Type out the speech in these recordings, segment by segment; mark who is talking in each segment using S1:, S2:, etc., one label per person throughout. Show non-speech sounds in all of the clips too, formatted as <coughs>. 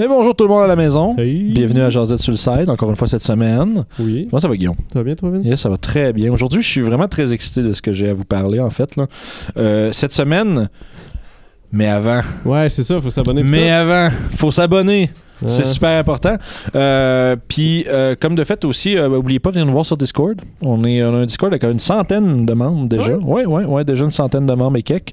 S1: Et bonjour tout le monde à la maison.
S2: Hey.
S1: Bienvenue à Jazette sur le side, encore une fois cette semaine.
S2: Oui.
S1: Comment ça va, Guillaume?
S2: Ça va bien, toi, Vince?
S1: Yes, ça va très bien. Aujourd'hui, je suis vraiment très excité de ce que j'ai à vous parler, en fait. Là. Euh, cette semaine, mais avant,
S2: Ouais, c'est ça, faut s'abonner.
S1: mais avant, faut s'abonner. C'est
S2: Ouais.
S1: super important. Euh, Puis, euh, comme de fait aussi, euh, oubliez pas de venir nous voir sur Discord. On, est, on a un Discord avec une centaine de membres déjà. Oui, oui, oui, déjà une centaine de membres et quelques.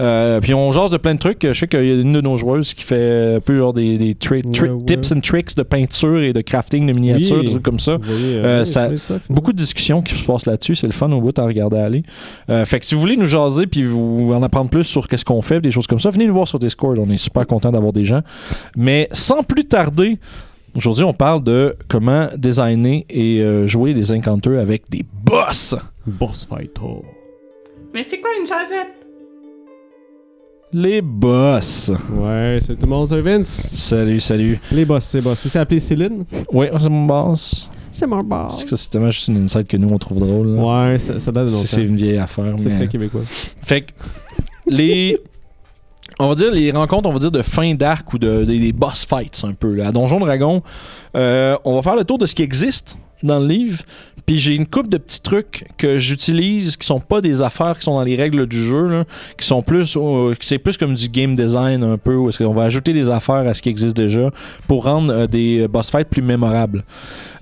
S1: Euh, puis, on jase de plein de trucs. Je sais qu'il y a une de nos joueuses qui fait un peu genre des,
S2: Ouais, ouais.
S1: tips and tricks de peinture et de crafting de miniatures,
S2: Oui.
S1: des trucs comme ça. Euh,
S2: ouais,
S1: Beaucoup de discussions qui se passent là-dessus. C'est le fun au bout à regarder aller. Euh, fait que si vous voulez nous jaser puis vous en apprendre plus sur qu'est-ce qu'on fait, des choses comme ça, venez nous voir sur Discord. On est super content d'avoir des gens. Mais sans plus tarder, aujourd'hui, on parle de comment designer et euh, jouer des encounters avec des boss.
S2: Boss Fighter.
S3: Mais c'est quoi une jasette?
S1: Les boss.
S2: Ouais, salut tout le monde, salut Vince.
S1: Salut, salut.
S2: Les boss, c'est boss. Vous savez appeler Céline?
S1: Oui, c'est mon boss.
S2: C'est mon
S1: C'est
S2: boss.
S1: que ça, c'est tellement juste une insight que nous, on trouve drôle. là.
S2: Ouais, ça, ça date de
S1: C'est-
S2: longtemps.
S1: C'est une vieille affaire.
S2: C'est
S1: mais-
S2: très québécois.
S1: Fait que les. On va dire les rencontres, on va dire de fin d'arc ou de, des- boss fights un peu. À Donjon Dragon, euh, on va faire le tour de ce qui existe dans le livre. Puis j'ai une coupe de petits trucs que j'utilise qui sont pas des affaires qui sont dans les règles du jeu, qui sont plus, euh, c'est plus comme du game design un peu, où est-ce qu'on va ajouter des affaires à ce qui existe déjà pour rendre euh, des boss fights plus mémorables.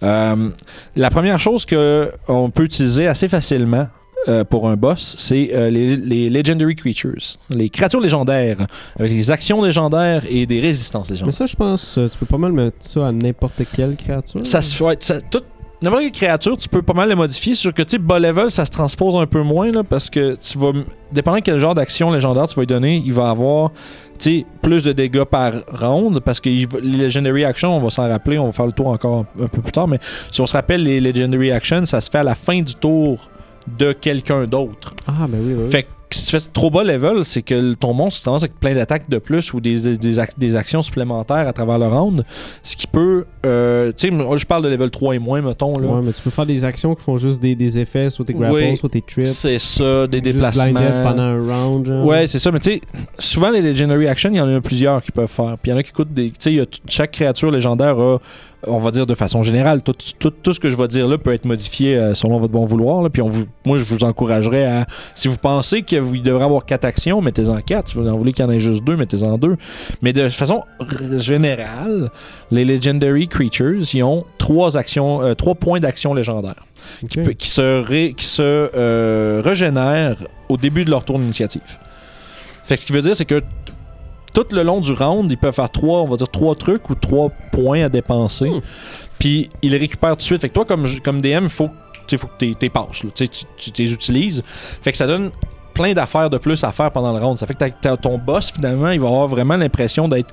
S1: Euh, la première chose que on peut utiliser assez facilement euh, pour un boss, c'est euh, les, les Legendary Creatures, les créatures légendaires, avec des actions légendaires et des résistances
S2: Mais
S1: légendaires.
S2: ça, je pense, euh, tu peux pas mal mettre ça à n'importe quelle créature.
S1: Ça se fait. ça- tout- N'importe quelle créature, tu peux pas mal le modifier. Sûr que, tu sais, bas level, ça se transpose un peu moins, là, parce que tu vas. Dépendant de quel genre d'action légendaire tu vas lui donner, il va avoir, tu sais, plus de dégâts par round, parce que les Legendary Actions, on va s'en rappeler, on va faire le tour encore un peu plus tard, mais si on se rappelle, les Legendary Actions, ça se fait à la fin du tour de quelqu'un d'autre.
S2: Ah, ben oui, oui.
S1: Fait que si tu fais trop bas level, c'est que ton monstre tendance avec plein d'attaques de plus ou des, des, des ac- des actions supplémentaires à travers le round. Ce qui peut. euh, tu sais, je parle de level 3 et moins, mettons. Là.
S2: Ouais, mais tu peux faire des actions qui font juste des, des effets, soit tes grapples,
S1: Oui.
S2: soit tes trips.
S1: c'est ça, des déplacements.
S2: pendant un round, genre.
S1: Ouais, c'est ça, mais tu sais, souvent les Legendary Action, il y en a plusieurs qui peuvent faire. Puis il y en a qui coûtent des. Tu sais, chaque créature légendaire a, on va dire de façon générale, tout, tout, tout ce que je vais dire là peut être modifié euh, selon votre bon vouloir. là. Puis on vous, moi, je vous encouragerais à. Si vous pensez qu'il devrait avoir quatre actions, mettez-en quatre. Si vous en voulez qu'il y en ait juste deux, mettez-en deux. Mais de façon générale, les Legendary Creatures, ils ont trois actions, euh, trois points d'action légendaire qui, se, ré- qui se euh, régénèrent au début de leur tour d'initiative. Fait que ce qui veut dire, c'est que tout le long du round, ils peuvent faire trois, on va dire trois trucs ou trois points à dépenser.
S2: Hmm.
S1: Puis ils les récupèrent tout de suite. Fait que toi, comme, comme DM, il faut, faut que tu passes. là. Tu tu les utilises. Fait que ça donne plein d'affaires de plus à faire pendant le round. Ça fait que ton boss, finalement, il va avoir vraiment l'impression d'être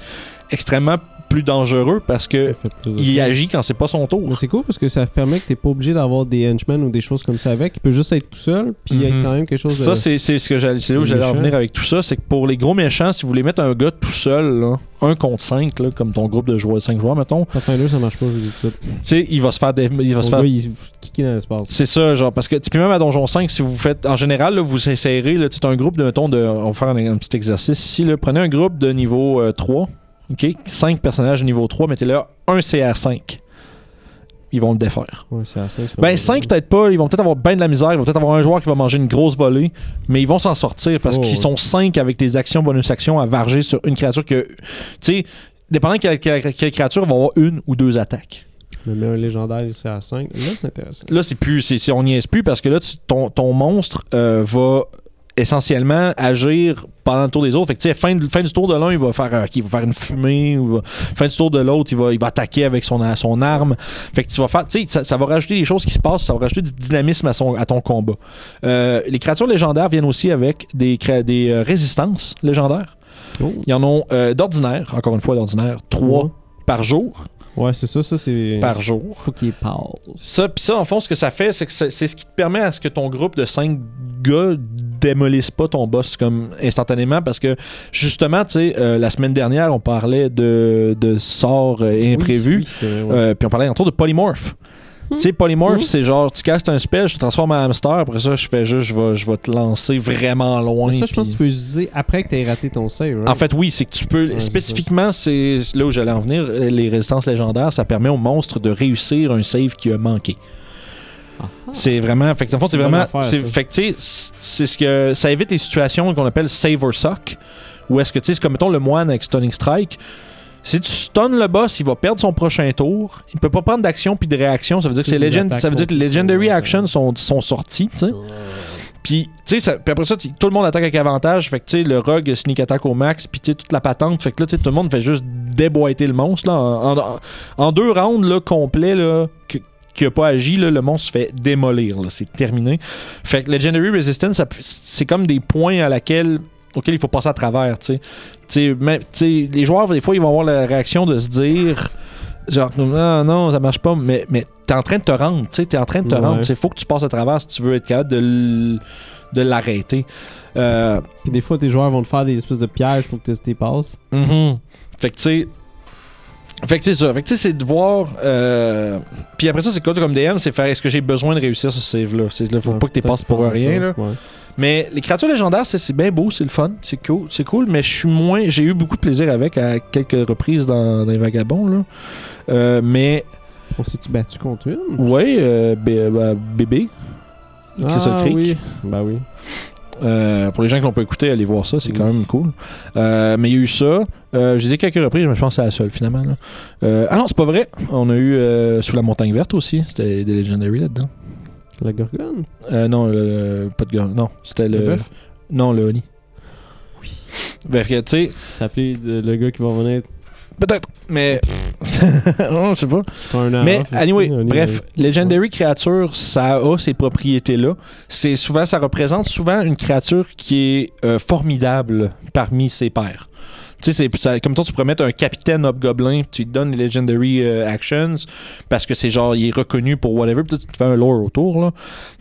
S1: extrêmement plus dangereux parce que il agit quand c'est pas son tour.
S2: Mais c'est cool parce que ça permet que t'es pas obligé d'avoir des henchmen ou des choses comme ça avec. Il peut juste être tout seul, puis il y
S1: Mhm.
S2: a quand même quelque chose
S1: Ça,
S2: de...
S1: c'est c'est ce que j'allais c'est là où en venir avec tout ça. C'est que pour les gros méchants, si vous voulez mettre un gars tout seul, là, un contre 5, comme ton groupe de joueurs, 5 joueurs, mettons,
S2: Pathfinder, ça marche pas, je vous dis tout de suite.
S1: tu sais, il va se faire. des- il va se
S2: Ton
S1: faire
S2: il
S1: c'est ça, genre, parce que, puis même à Donjon 5, si vous faites, en général, là, vous essayerez, là, un groupe de, mettons, de, on va faire un, un petit exercice ici, là, prenez un groupe de niveau euh, 3, ok, 5 personnages de niveau 3, mettez là un CR5. Ils vont le défaire.
S2: Ouais, c'est assez.
S1: Ben 5 peut-être pas, ils vont peut-être avoir bien de la misère, ils vont peut-être avoir un joueur qui va manger une grosse volée, mais ils vont s'en sortir parce
S2: Oh,
S1: qu'ils
S2: ouais.
S1: sont 5 avec des actions bonus actions à varger sur une créature que tu sais, dépendant de quelle, quelle- quelle créature ils vont avoir une ou deux attaques.
S2: Mais un légendaire, c'est à 5. Là, c'est intéressant.
S1: Là, c'est plus c'est c'est- on n'y est plus parce que là tu- ton, ton monstre euh, va essentiellement agir pendant le tour des autres. Fait que, fin, du- fin du tour de l'un, il va faire, euh, il va faire une fumée. Ou va- fin du tour de l'autre, il va, il va attaquer avec son, son arme. Fait que tu vas faire, tu sais, ça, ça va rajouter des choses qui se passent, ça va rajouter du dynamisme à, son, à ton combat. Euh, les créatures légendaires viennent aussi avec des, des euh, résistances légendaires.
S2: Oh.
S1: Il y en a euh, d'ordinaire, encore une fois d'ordinaire, trois par jour.
S2: Ouais, c'est ça, ça, c'est.
S1: Par jour.
S2: Faut qu'il.
S1: Ça, puis ça, en fond, ce que ça fait, c'est que c'est ce qui te permet à ce que ton groupe de 5 gars démolisse pas ton boss comme instantanément parce que justement, tu sais, euh, la semaine dernière, on parlait de, de sorts euh, imprévus.
S2: Ouais.
S1: Euh, puis on parlait entre autres de polymorph. Tu sais, polymorph,
S2: Mhm.
S1: c'est genre, tu castes un spell, je te transforme en hamster, après ça, je fais juste, je vais, je vais te lancer vraiment loin.
S2: ça, je pense que tu peux utiliser après que tu aies raté ton save. right?
S1: En fait, oui, c'est que tu peux.
S2: Ouais,
S1: spécifiquement, c'est là où j'allais en venir. Les résistances légendaires, ça permet au monstre de réussir un save qui a manqué.
S2: Ah.
S1: C'est vraiment. Fait que, le fond, c'est vraiment. fait que, tu sais, c'est- c'est ce que. Ça évite les situations qu'on appelle save or suck. Où est-ce que, tu sais, c'est comme mettons le moine avec Stunning Strike. Si tu stun le boss, il va perdre son prochain tour. Il peut pas prendre d'action puis de réaction. Ça veut dire que, legend, ça veut dire que les Legendary Actions sont, sont sorties, tu sais. Puis, tu sais, après ça, tout le monde attaque avec avantage. Fait que, tu sais, le rogue sneak attack au max. Puis, tu sais, toute la patente. Fait que là, tu sais, tout le monde fait juste déboîter le monstre. Là, en, en- en deux rounds là, complets, là, que- qui a pas agi, là, le monstre se fait démolir. C'est terminé. Fait que Legendary Resistance, c'est comme des points à laquelle auxquels il faut passer à travers. tu sais. Tu sais, mais, tu sais, les joueurs, des fois, ils vont avoir la réaction de se dire. Genre, non, non, ça marche pas, mais, mais t'es en train de te rendre, tu sais, t'es en train de te
S2: Ouais.
S1: rendre. Il faut que tu passes à travers si tu veux être capable de de l'arrêter. Euh,
S2: Puis des fois, tes joueurs vont te faire des espèces de pièges pour que tu passes.
S1: Mhm. Fait que tu sais. Fait que c'est ça. Fait que tu sais, c'est de voir. euh, Puis après ça, c'est quoi comme DM C'est faire est-ce que j'ai besoin de réussir ce save-là? C'est là, faut
S2: Ouais,
S1: pas que tu passes pour rien.
S2: ça.
S1: Là.
S2: Ouais.
S1: Mais les créatures légendaires, c'est bien beau, c'est le fun, c'est cool, c'est cool. Mais je suis moins. J'ai eu beaucoup de plaisir avec à quelques reprises dans, dans les vagabonds. Là. Euh, mais
S2: On s'est-tu battu contre une?
S1: Ouais, euh, bé- bah, bébé. Crystal
S2: ah,
S1: Creek.
S2: oui. Bah oui.
S1: Euh, pour les gens qui l'ont pas écouté, allez voir ça, c'est quand même cool. Euh, mais il y a eu ça. Euh, J'ai dit quelques reprises, mais je pense que c'est la seule finalement. là. Euh, ah non, c'est pas vrai. On a eu Sous la montagne verte aussi. C'était des Legendary là-dedans.
S2: La Gorgone?
S1: Euh, non, le, pas de gars. Non, c'était le.
S2: Le bœuf?
S1: Non, le Honey. Oui. Bref, tu sais,
S2: Ça s'appelait le gars qui va venir.
S1: peut-être. Mais. <laughs> non, je sais pas.
S2: Pas un an
S1: Mais
S2: off,
S1: anyway,
S2: aussi,
S1: bref. Legendary créature, ça a ces propriétés-là. C'est souvent, ça représente souvent une créature qui est euh, formidable parmi ses pairs. Tu sais, c'est comme toi, tu pourrais mettre un capitaine hobgoblin, tu lui donnes les Legendary euh, Actions, parce que c'est genre, il est reconnu pour whatever, puis tu te fais un lore autour, là.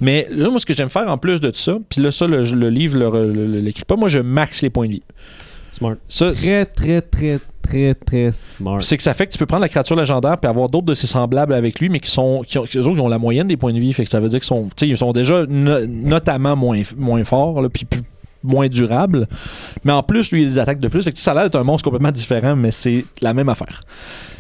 S1: Mais là, moi, ce que j'aime faire en plus de ça, puis là, ça, le, le livre le- le- le- l'écrit pas, moi, je max les points de vie.
S2: Smart.
S1: Ça,
S2: Très, très, très, très, très smart.
S1: c'est que ça fait que tu peux prendre la créature légendaire puis avoir d'autres de ses semblables avec lui, mais qui sont qui ont, eux autres, ils ont la moyenne des points de vie. Fait que ça veut dire qu'ils sont, tu sais, ils sont déjà no- notamment moins, moins forts, là, puis plus- moins durables. Mais en plus, lui, il les attaque de plus. Fait que ça a l'air d'être un monstre complètement différent, mais c'est la même affaire.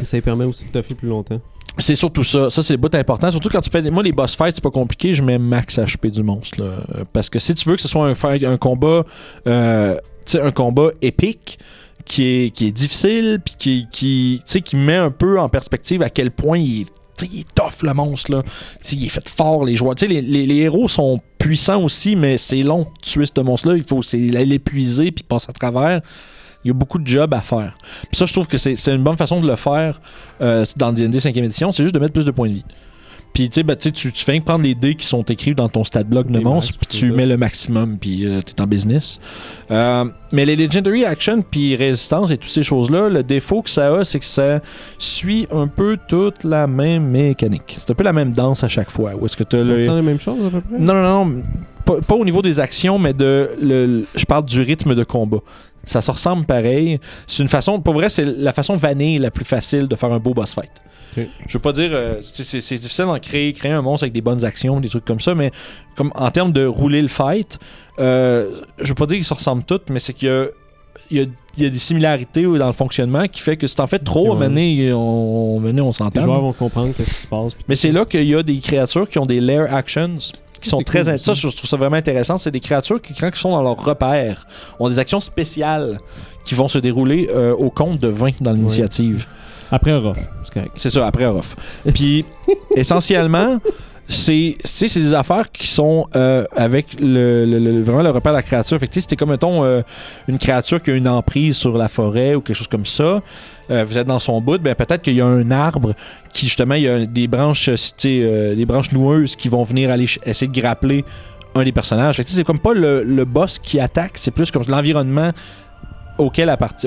S2: Ça lui permet aussi de toffer plus longtemps.
S1: C'est surtout ça. Ça, c'est le bout important. Surtout quand tu fais. Moi, les boss fights, c'est pas compliqué. Je mets max HP du monstre. là. Parce que si tu veux que ce soit un, fight- un combat. euh, tu sais, un combat épique. Qui est, qui est difficile, puis qui, qui, qui met un peu en perspective à quel point il est, tu sais, il est tough, le monstre. Là. Tu sais, il est fait fort, les joueurs. Les, les- héros sont puissants aussi, mais c'est long de tuer ce monstre-là. Il faut l'épuiser, puis passer à travers. Il y a beaucoup de jobs à faire. Puis ça, je trouve que c'est c'est une bonne façon de le faire euh, dans D&D 5e édition. C'est juste de mettre plus de points de vie. Puis tu sais, ben, tu sais, tu tu fais que prendre les dés qui sont écrits dans ton stat block de monstre, puis tu mets le maximum, puis euh, t'es en business. Euh, mais les Legendary Action, puis Résistance et toutes ces choses-là, le défaut que ça a, c'est que ça suit un peu toute la même mécanique. C'est un peu la même danse à chaque fois. Où est-ce que tu
S2: On
S1: le...
S2: sent la même chose à peu près?
S1: Non, non, non. Pas, pas au niveau des actions, mais de. Le- je parle du rythme de combat. Ça se ressemble pareil. C'est une façon. Pour vrai, c'est la façon vanille la plus facile de faire un beau boss fight.
S2: Ok.
S1: Je veux pas dire. euh, c'est c'est- c'est difficile d'en créer, créer un monstre avec des bonnes actions, des trucs comme ça, mais comme en termes de rouler le fight, euh, je veux pas dire qu'ils se ressemblent toutes, mais c'est qu'il y a. Il y, a, il y a des similarités dans le fonctionnement qui fait que si t'en fais trop, à
S2: Ouais.
S1: donné, on, on
S2: Les
S1: s'entend.
S2: joueurs vont comprendre qu'est-ce qui se passe.
S1: Mais c'est là qu'il y a des créatures qui ont des lair actions qui sont très
S2: cool
S1: ça je trouve ça vraiment intéressant. C'est des créatures qui quand ils sont dans leur repère ont des actions spéciales qui vont se dérouler euh, au compte de 20 dans l'initiative.
S2: Après Orof, c'est correct.
S1: c'est ça après Orof puis <laughs> essentiellement c'est des affaires qui sont euh, avec le, vraiment le repère de la créature. Fait c'était comme mettons euh, une créature qui a une emprise sur la forêt ou quelque chose comme ça euh, vous êtes dans son bout ben peut-être qu'il y a un arbre qui justement il y a des branches des branches noueuses qui vont venir aller essayer de grappler un des personnages. C'est comme pas le boss qui attaque c'est plus comme l'environnement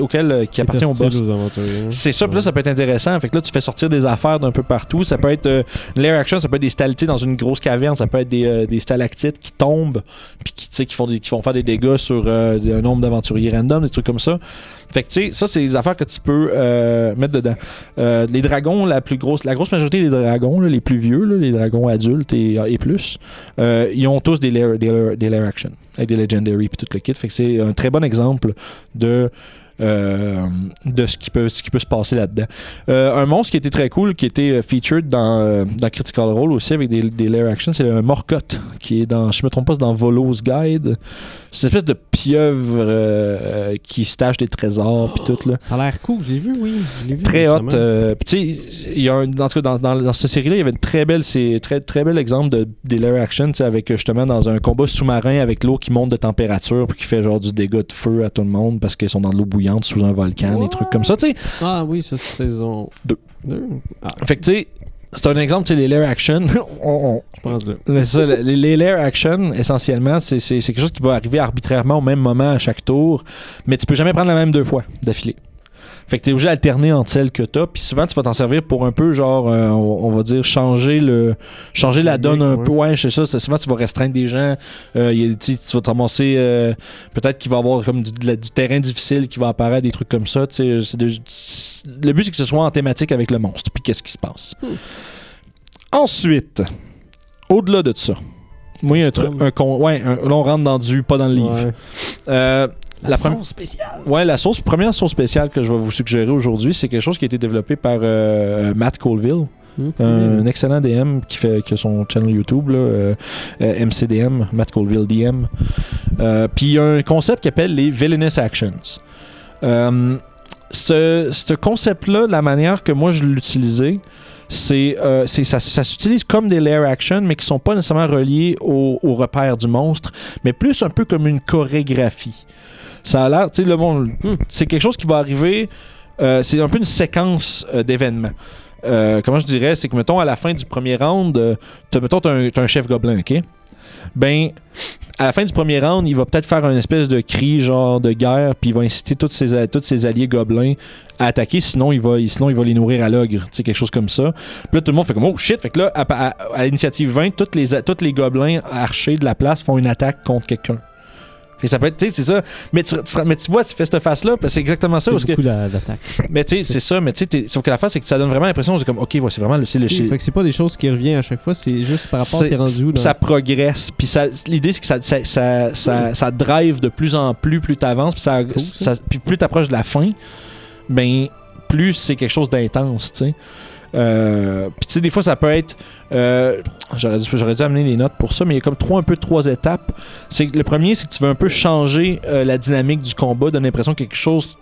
S1: auquel, euh, qui appartient au boss
S2: aventuriers.
S1: c'est ça, puis là, ça peut être intéressant. Fait que là, tu fais sortir des affaires d'un peu partout. Ça peut être euh, une lair action, ça peut être des stalactites dans une grosse caverne, ça peut être des, euh, des stalactites qui tombent, puis qui, qui, font des- qui vont faire des dégâts sur euh, un nombre d'aventuriers random, des trucs comme ça. Fait que tu sais, ça, c'est des affaires que tu peux euh, mettre dedans. Euh, les dragons, la plus grosse, la grosse majorité des dragons, les plus vieux, les dragons adultes et, et plus, euh, ils ont tous des lair, des action, avec des legendary puis tout le kit. Fait que c'est un très bon exemple de. euh, de ce qui peut ce qui peut se passer là-dedans. Euh, un monstre qui était très cool, qui était euh, featured dans, euh, dans Critical Role aussi avec des, des lair action, c'est un Morcotte qui est dans, je me trompe pas, c'est dans Volo's Guide. C'est une espèce de pieuvre euh, qui se tâche des trésors puis tout là.
S2: Ça a l'air cool, je l'ai vu, oui. Je l'ai vu
S1: Très hot. euh, puis tu sais, il y a un, dans, dans, dans cette série-là, il y avait une très belle, c'est très très bel exemple de des lair action, avec justement dans un combat sous-marin avec l'eau qui monte de température puis qui fait genre du dégât de feu à tout le monde parce qu'ils sont dans de l'eau bouillante sous un volcan, des trucs comme ça, tu sais.
S2: Ah oui, ça c'est saison
S1: Deux.
S2: 2. Ah,
S1: Fait que tu sais, c'est un exemple, tu sais, les lair action. <laughs> on- on-
S2: je pense.
S1: Mais c'est ça, les, les lair action, essentiellement, c'est quelque chose qui va arriver arbitrairement au même moment à chaque tour, mais tu peux jamais prendre la même deux fois d'affilée. Fait que t'es obligé d'alterner entre celles que t'as, puis souvent tu vas t'en servir pour un peu, genre, euh, on, on va dire, changer le changer la donne un peu. Ouais, c'est ça. Souvent tu vas restreindre des gens, euh, il y a- tu vas te ramasser, euh, peut-être qu'il va y avoir comme du, de la- du terrain difficile qui va apparaître, des trucs comme ça. tu sais, le but c'est que ce soit en thématique avec le monstre, puis qu'est-ce qui se passe.
S2: Hmm.
S1: Ensuite, au-delà de ça, moi, il y a un truc, un con- ouais, un- là, on rentre dans du pas dans le livre.
S2: Ouais.
S1: Euh,
S2: La,
S1: La
S2: sauce
S1: première-
S2: spéciale.
S1: ouais, la sauce, première sauce spéciale que je vais vous suggérer aujourd'hui, c'est quelque chose qui a été développé par euh, Matt Colville,
S2: Mhm.
S1: un excellent DM qui fait qui a son channel YouTube, là, euh, euh, MCDM, Matt Colville DM. Puis il y a un concept qui appelle les Villainous Actions. Euh, ce, ce concept-là, la manière que moi je l'utilisais, c'est euh, ça, s'utilise comme des lair action, mais qui sont pas nécessairement reliés au, au repère du monstre, mais plus un peu comme une chorégraphie. Ça a l'air, tu sais, le monde,
S2: Hmm.
S1: c'est quelque chose qui va arriver, euh, c'est un peu une séquence euh, d'événements. Euh, comment je dirais, c'est que, mettons, à la fin du premier round, t'as, mettons, un chef gobelin, OK? Ben, à la fin du premier round, il va peut-être faire un espèce de cri, genre de guerre, puis il va inciter tous ses, alliés gobelins à attaquer, sinon il va, sinon il les nourrir à l'ogre, tu sais, quelque chose comme ça. Puis là, tout le monde fait comme, oh shit, fait que là, à, l'initiative 20, tous les, les gobelins archers de la place font une attaque contre quelqu'un. Fait que ça peut être, tu sais, c'est ça. Mais tu, tu- mais tu vois, tu fais cette face-là, parce que c'est exactement ça. Parce que,
S2: beaucoup la- d'attaque.
S1: mais tu sais, c'est ça, mais tu sais, sauf que la face, c'est que ça donne vraiment l'impression, c'est comme, ok, ouais, c'est vraiment le. C'est le
S2: Fait que c'est pas des choses qui reviennent à chaque fois, c'est juste par rapport à t'es rendu où
S1: ça progresse. Puis ça, l'idée, c'est que ça, ça, ça, ça, ça drive de plus en plus, plus t'avances. Puis ça,
S2: cool, ça.
S1: ça- puis plus t'approches de la fin, ben plus c'est quelque chose d'intense, tu sais. Euh, puis tu sais, des fois, ça peut être. euh, j'aurais, dû, j'aurais dû amener les notes pour ça, mais il y a comme trois, un peu trois étapes. C'est le premier, c'est que tu veux un peu changer euh, la dynamique du combat, donner l'impression qu'il y a quelque chose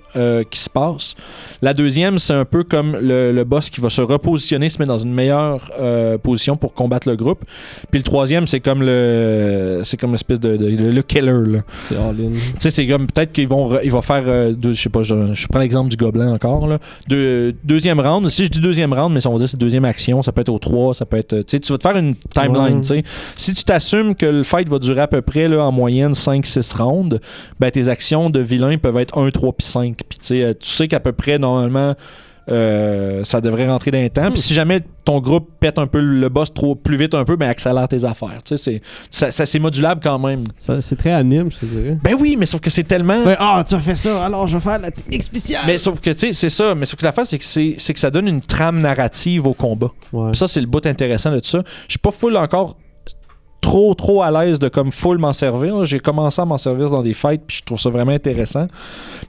S1: qui se passe. La deuxième, c'est un peu comme le, le boss qui va se repositionner, se mettre dans une meilleure position pour combattre le groupe. Puis le troisième, c'est comme le, c'est comme l'espèce de, de- le, le killer. Là.
S2: C'est.
S1: Tu sais, c'est comme peut-être qu'ils vont, ils vont faire, deux- je sais pas, je, je prends l'exemple du gobelin encore là. Deux- deuxième round. Si je dis deuxième round, mais si on va dire c'est deuxième action, ça peut être au 3, ça peut être, euh, tu sais, tu vas te faire une timeline.
S2: Ouais.
S1: tu sais. Si tu t'assumes que le fight va durer à peu près là, en moyenne 5-6 rounds, ben tes actions de vilain peuvent être 1, 3 puis 5. Puis tu sais, euh, tu sais qu'à peu près normalement. Euh, ça devrait rentrer dans les temps. Puis si jamais ton groupe pète un peu le boss trop plus vite un peu, ben accélère tes affaires. Tu sais, c'est, ça, c'est modulable quand même.
S2: C'est très anime, je te dirais.
S1: Ben oui, mais sauf que c'est tellement.
S2: Ah, tu as fait ça, alors je vais faire la technique spéciale.
S1: Mais sauf que, tu sais, c'est ça. Mais sauf que l'affaire, c'est que, c'est, que ça donne une trame narrative au combat.
S2: Ouais.
S1: Puis ça, c'est le bout intéressant de tout ça. Je suis pas full encore trop, trop à l'aise de comme full m'en servir. J'ai commencé à m'en servir dans des fights, puis je trouve ça vraiment intéressant.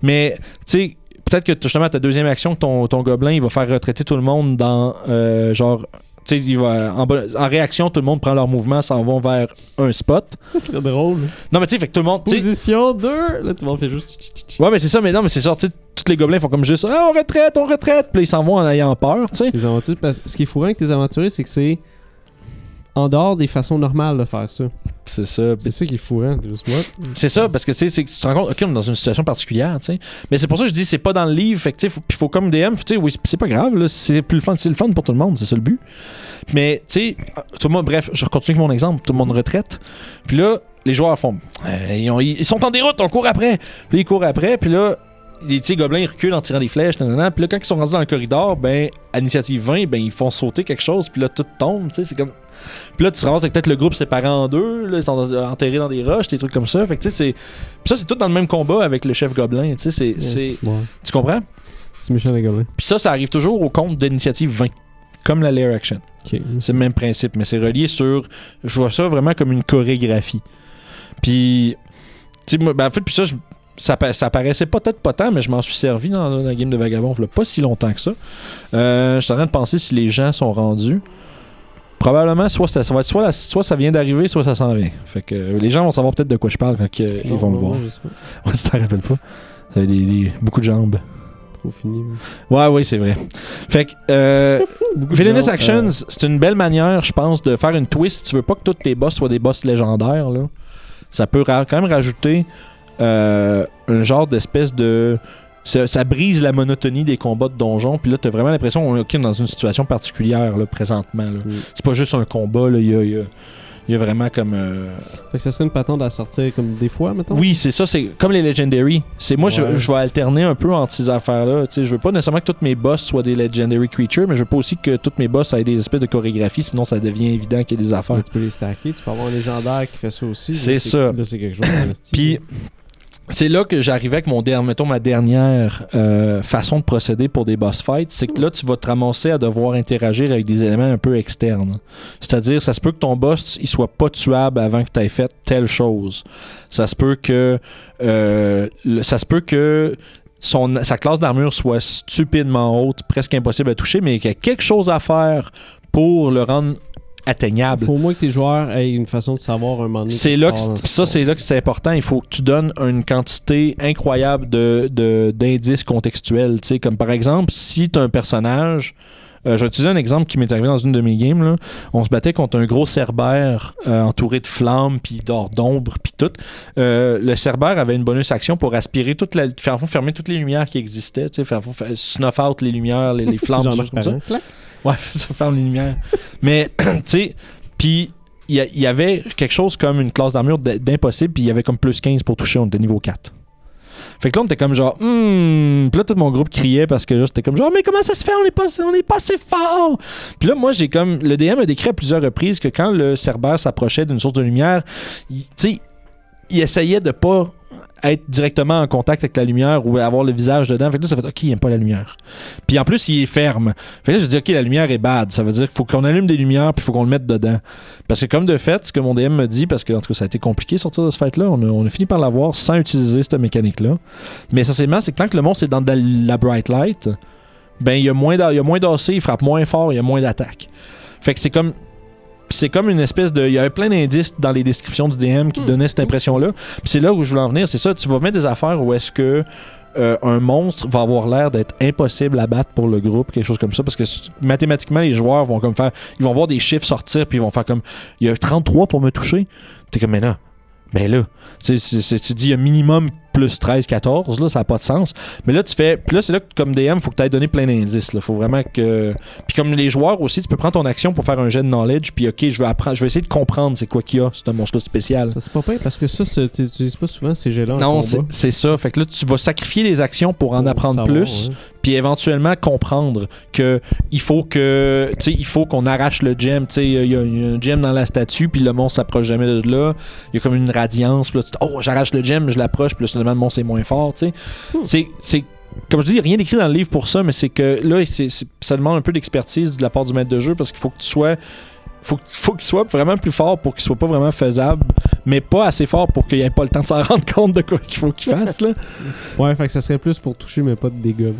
S1: Mais, tu sais, peut-être que justement, ta deuxième action, ton, ton gobelin, il va faire retraiter tout le monde dans, euh, genre... Tu sais, il va, en, en réaction, tout le monde prend leur mouvement, s'en vont vers un spot.
S2: Ça serait drôle.
S1: Non, mais tu sais, fait que tout le monde. tu sais,
S2: Position 2. Là, tout le monde fait juste.
S1: Ouais, mais c'est ça, mais non, mais c'est sorti. Tous les gobelins font comme juste Ah, on retraite, on retraite. Puis ils s'en vont en ayant peur, tu sais.
S2: Ce qui est fourrant avec tes aventuriers, c'est que c'est en dehors des façons normales de faire ça.
S1: C'est ça.
S2: C'est ça qui est juste moi.
S1: C'est ça, parce que tu sais, tu te rends compte, ok, on est dans une situation particulière, tu sais. Mais c'est pour ça que je dis, c'est pas dans le livre, fait que faut, puis faut comme DM, tu sais, oui, c'est pas grave, là, c'est plus le fun, c'est le fun pour tout le monde, c'est ça le but. Mais tu sais, tout le monde, bref, je continue avec mon exemple, tout le monde retraite, puis là, les joueurs font, euh, ils, ont- ils sont en déroute, on court après, puis là, ils courent après, puis là, les petits gobelins ils reculent en tirant des flèches, nanana. puis là, quand ils sont rendus dans le corridor, ben, à l'initiative 20, ben, ils font sauter quelque chose, puis là, tout tombe, tu sais, c'est comme. Puis là, tu te avec peut-être le groupe séparé en deux, là, ils sont dans- enterrés dans des roches, des trucs comme ça. Fait que tu sais, c'est. Puis ça, c'est tout dans le même combat avec le chef gobelin, tu sais. c'est- c'est-
S2: Yes, ouais.
S1: Tu comprends?
S2: C'est méchant les gobelins.
S1: Puis ça, ça arrive toujours au compte d'initiative 20, comme la layer action. C'est le même principe, mais c'est relié sur. Je vois ça vraiment comme une chorégraphie. Puis. Tu sais, moi, ben, en fait, puis ça, je- ça, pa- ça paraissait peut-être pas tant, mais je m'en suis servi dans, dans la game de Vagabond, a pas si longtemps que ça. Euh, je suis en train de penser si les gens sont rendus. Probablement, soit ça, ça va être soit, la- soit ça vient d'arriver, soit ça s'en vient. Fait que euh, les gens vont savoir peut-être de quoi je parle quand euh, ils vont le voir. <laughs> Ouais, si t'en rappelles pas. Ça a des, des- beaucoup de jambes.
S2: Trop fini.
S1: Ouais, oui, c'est vrai. Fait que, euh, <laughs> Villainous Actions, c'est une belle manière, je pense, de faire une twist. Tu veux pas que tous tes boss soient des boss légendaires, là. Ça peut quand même rajouter un genre d'espèce de. Ça, ça brise la monotonie des combats de donjon. Puis là, t'as vraiment l'impression qu'on est dans une situation particulière, là, présentement. là.
S2: Mm.
S1: C'est pas juste un combat, là. Il y a, il y a- il y a vraiment comme. euh,
S2: Fait que ça serait une patente à sortir comme des fois, mettons?
S1: oui, c'est ça, c'est comme les Legendary. C'est moi, je,
S2: Ouais.
S1: je vais alterner un peu entre ces affaires-là. Tu sais, je veux pas nécessairement que tous mes boss soient des Legendary Creatures, mais je veux pas aussi que tous mes boss aient des espèces de chorégraphie, sinon ça devient évident qu'il y a des affaires.
S2: Tu peux les stacker, tu peux avoir un légendaire qui fait ça aussi. Là,
S1: C'est ça.
S2: Là, c'est quelque chose. <coughs>
S1: Puis c'est là que j'arrivais avec mon der- mettons, ma dernière euh, façon de procéder pour des boss fights, c'est que là tu vas te ramasser à devoir interagir avec des éléments un peu externes. C'est-à-dire, ça se peut que ton boss il soit pas tuable avant que tu aies fait telle chose. Ça se peut que euh, ça se peut que sa classe d'armure soit stupidement haute, presque impossible à toucher, mais qu'il y a quelque chose à faire pour le rendre atteignable.
S2: faut au moins que tes joueurs aient une façon de savoir un moment donné.
S1: C'est là que ça, c'est là que c'est important. Il faut que tu donnes une quantité incroyable de, d'indices contextuels. Comme par exemple, si tu as un personnage. Euh, je vais utiliser un exemple qui m'est arrivé dans une de mes games. Là. On se battait contre un gros cerbère euh, entouré de flammes, puis d'or d'ombre, puis tout. Euh, le cerbère avait une bonus action pour aspirer toute la, faire fermer toutes les lumières qui existaient, tu sais, faire, faire snuff out les lumières, les, les <laughs> flammes, comme ça.
S2: parent. Clac.
S1: Ouais, <laughs> ça ferme les lumières. Mais, <clears throat> tu sais, puis il y, avait quelque chose comme une classe d'armure d'impossible, puis il y avait comme plus 15 pour toucher, on était niveau 4. Fait que là, on était comme genre, hmm. Puis là, tout mon groupe criait parce que là, c'était comme genre, mais comment ça se fait? On n'est pas, on est pas assez fort. Puis là, moi, j'ai comme. Le DM a décrit à plusieurs reprises que quand le cerbère s'approchait d'une source de lumière, tu sais, il essayait de pas être directement en contact avec la lumière ou avoir le visage dedans. Fait que là, ça fait, OK, il aime pas la lumière. Puis en plus, il est ferme. Fait que là, je dis, OK, la lumière est bad. Ça veut dire qu'il faut qu'on allume des lumières puis il faut qu'on le mette dedans. Parce que comme de fait, ce que mon DM me dit, parce que en tout cas, ça a été compliqué sortir de ce fight-là, on a, on a fini par l'avoir sans utiliser cette mécanique-là. Mais essentiellement, c'est que quand que le monstre est dans la, bright light, ben il y a moins d'AC, il frappe moins fort, il y a moins d'attaque. Fait que c'est comme c'est comme une espèce de il y avait plein d'indices dans les descriptions du DM qui
S2: Hmm.
S1: donnaient cette impression là. Puis c'est là où je voulais en venir, c'est ça, tu vas mettre des affaires où est-ce que euh, un monstre va avoir l'air d'être impossible à battre pour le groupe, quelque chose comme ça, parce que mathématiquement, les joueurs vont comme faire, ils vont voir des chiffres sortir, puis ils vont faire comme, il y a 33 pour me toucher. T'es comme, mais non, ben là, tu dis, il y a minimum plus 13, 14, là, ça n'a pas de sens. Mais là, tu fais, puis là, c'est là que comme DM, faut que tu aies donné plein d'indices, là. Faut vraiment que, puis comme les joueurs aussi, tu peux prendre ton action pour faire un jet de knowledge, puis ok, je vais apprendre, je vais essayer de comprendre c'est quoi qu'il y a, c'est un monstre spécial.
S2: Ça, c'est pas pire parce que ça, tu n'utilises pas souvent ces jets-là.
S1: Non, c'est c'est ça. Fait que là, tu vas sacrifier les actions pour en
S2: Pour
S1: apprendre
S2: savoir,
S1: plus,
S2: ouais.
S1: puis éventuellement comprendre que il faut que, tu sais, il faut qu'on arrache le gem. Tu sais, il y, a il y a un gem dans la statue, puis le monstre s'approche jamais de là. Il y a comme une radiance. Puis là, tu te dis, oh, j'arrache le gem, je l'approche, puis là, soudainement, le monstre est moins fort.
S2: Hmm.
S1: c'est c'est comme je dis, rien d'écrit dans le livre pour ça, mais c'est que là, c'est- c'est- ça demande un peu d'expertise de la part du maître de jeu parce qu'il faut que tu sois. Faut, que- faut qu'il soit vraiment plus fort pour qu'il soit pas vraiment faisable, mais pas assez fort pour qu'il ait pas le temps de s'en <laughs> rendre compte de quoi qu'il faut qu'il fasse. Là. <laughs>
S2: Ouais, fait que ça serait plus pour toucher, mais pas de dégâts.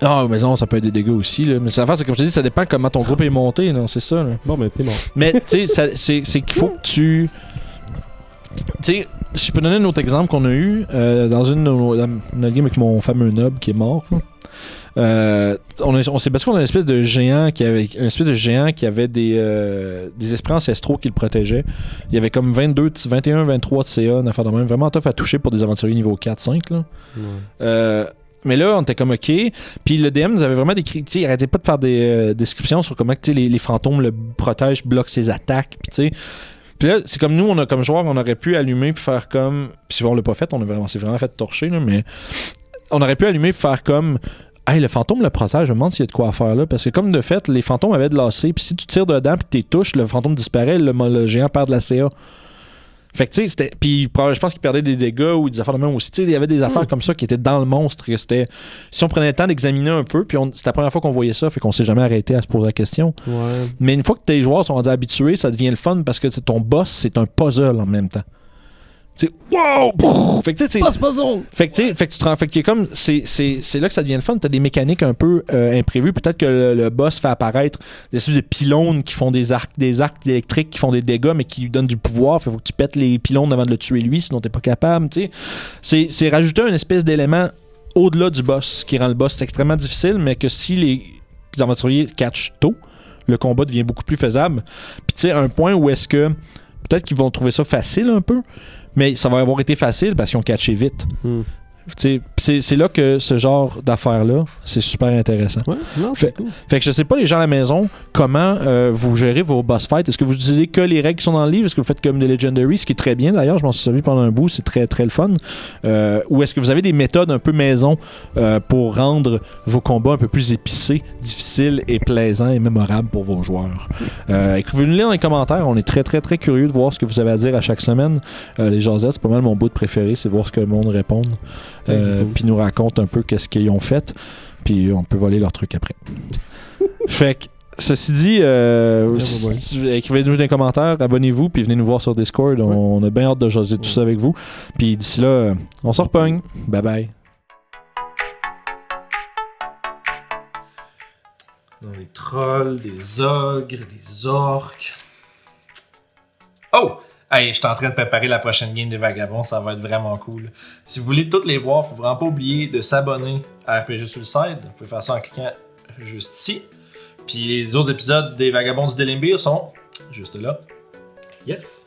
S1: Ah, mais non, ça peut être des dégâts aussi. Là. Mais l'affaire, c'est comme je te dis, ça dépend comment ton groupe est monté. Non, c'est ça. là.
S2: Bon, ben, t'es mort.
S1: Mais tu sais, ça- c'est c'est qu'il faut que tu. Tu sais, si je peux donner un autre exemple qu'on a eu euh, dans une de nos- la- notre game avec mon fameux nob qui est mort. là. Euh, on a- on s'est battu contre une espèce de géant qui avait une espèce de géant qui avait des, euh, des esprits ancestraux qui le protégeaient. Il y avait comme 22, 21, 23 de CA, une affaire de même. Vraiment tough à toucher pour des aventuriers niveau 4-5. là.
S2: Ouais.
S1: Euh, mais là, on était comme OK. Puis le DM nous avait vraiment décrit. Il arrêtait pas de faire des descriptions sur comment les, les fantômes le protègent, bloquent ses attaques. Puis tu sais. Puis là, c'est comme nous, on a comme joueur, on aurait pu allumer puis faire comme. Puis on l'a pas fait, on a vraiment, c'est vraiment fait torcher, là, mais on aurait pu allumer puis faire comme. Hey, le fantôme le protège, je me demande s'il y a de quoi faire là. Parce que, comme de fait, les fantômes avaient de lacets, puis si tu tires dedans, puis tu touches, le fantôme disparaît, le, le géant perd de la CA. Fait que, tu sais, c'était. Puis, je pense qu'il perdait des dégâts ou des affaires de même aussi. Tu sais, il y avait des affaires comme ça qui étaient dans le monstre. que c'était. Si on prenait le temps d'examiner un peu, puis c'était la première fois qu'on voyait ça, fait qu'on s'est jamais arrêté à se poser la question.
S2: Ouais.
S1: Mais une fois que tes joueurs sont rendus habitués, ça devient le fun parce que ton boss, c'est un puzzle en même temps. Tu sais, wow! Brrr! Fait que, tu sais, fait que, tu fait que tu te rends. Fait que comme. C'est, c'est, c'est là que ça devient le fun. T'as des mécaniques un peu euh, imprévues. Peut-être que le, le boss fait apparaître des espèces de pylônes qui font des arcs, des arcs électriques qui font des dégâts, mais qui lui donnent du pouvoir. Fait faut que tu pètes les pylônes avant de le tuer lui, sinon t'es pas capable. Tu sais. C'est, c'est rajouter une espèce d'élément au-delà du boss qui rend le boss extrêmement difficile, mais que si les, les aventuriers catchent tôt, le combat devient beaucoup plus faisable. Puis tu sais, un point où est-ce que. Peut-être qu'ils vont trouver ça facile un peu, mais ça va avoir été facile parce qu'ils ont catché vite.
S2: Hmm.
S1: C'est là que ce genre d'affaires-là, c'est super intéressant.
S2: Ouais, non, c'est
S1: Fait-
S2: cool.
S1: Fait que je sais pas, les gens à la maison, comment euh, vous gérez vos boss fights? Est-ce que vous utilisez que les règles qui sont dans le livre? Est-ce que vous faites comme des Legendary, ce qui est très bien d'ailleurs, je m'en suis servi pendant un bout, c'est très très le fun. Euh, ou est-ce que vous avez des méthodes un peu maison euh, pour rendre vos combats un peu plus épicés, difficiles et plaisants et mémorables pour vos joueurs? Écrivez-nous dans les commentaires, on est très très très curieux de voir ce que vous avez à dire à chaque semaine. Les jasettes, c'est pas mal mon bout de préféré, c'est voir ce que le monde répond. Euh. Puis nous raconte un peu qu'est-ce qu'ils ont fait. Puis on peut voler leurs trucs après. <laughs> fait que, ceci dit, euh,
S2: Ouais,
S1: si-
S2: ouais, ouais.
S1: si- écrivez-nous dans les commentaires, abonnez-vous, puis venez nous voir sur Discord. On, on a bien hâte de jaser tout ça avec vous. Puis d'ici là, euh, on se repogne. Bye bye. des trolls, des ogres, des orques. Oh! Hey, je suis en train de préparer la prochaine game des Vagabonds, ça va être vraiment cool. Si vous voulez toutes les voir, faut vraiment pas oublier de s'abonner à RPG Suicide. Vous pouvez faire ça en cliquant juste ici. Puis les autres épisodes des Vagabonds du Delimbir sont juste là. Yes!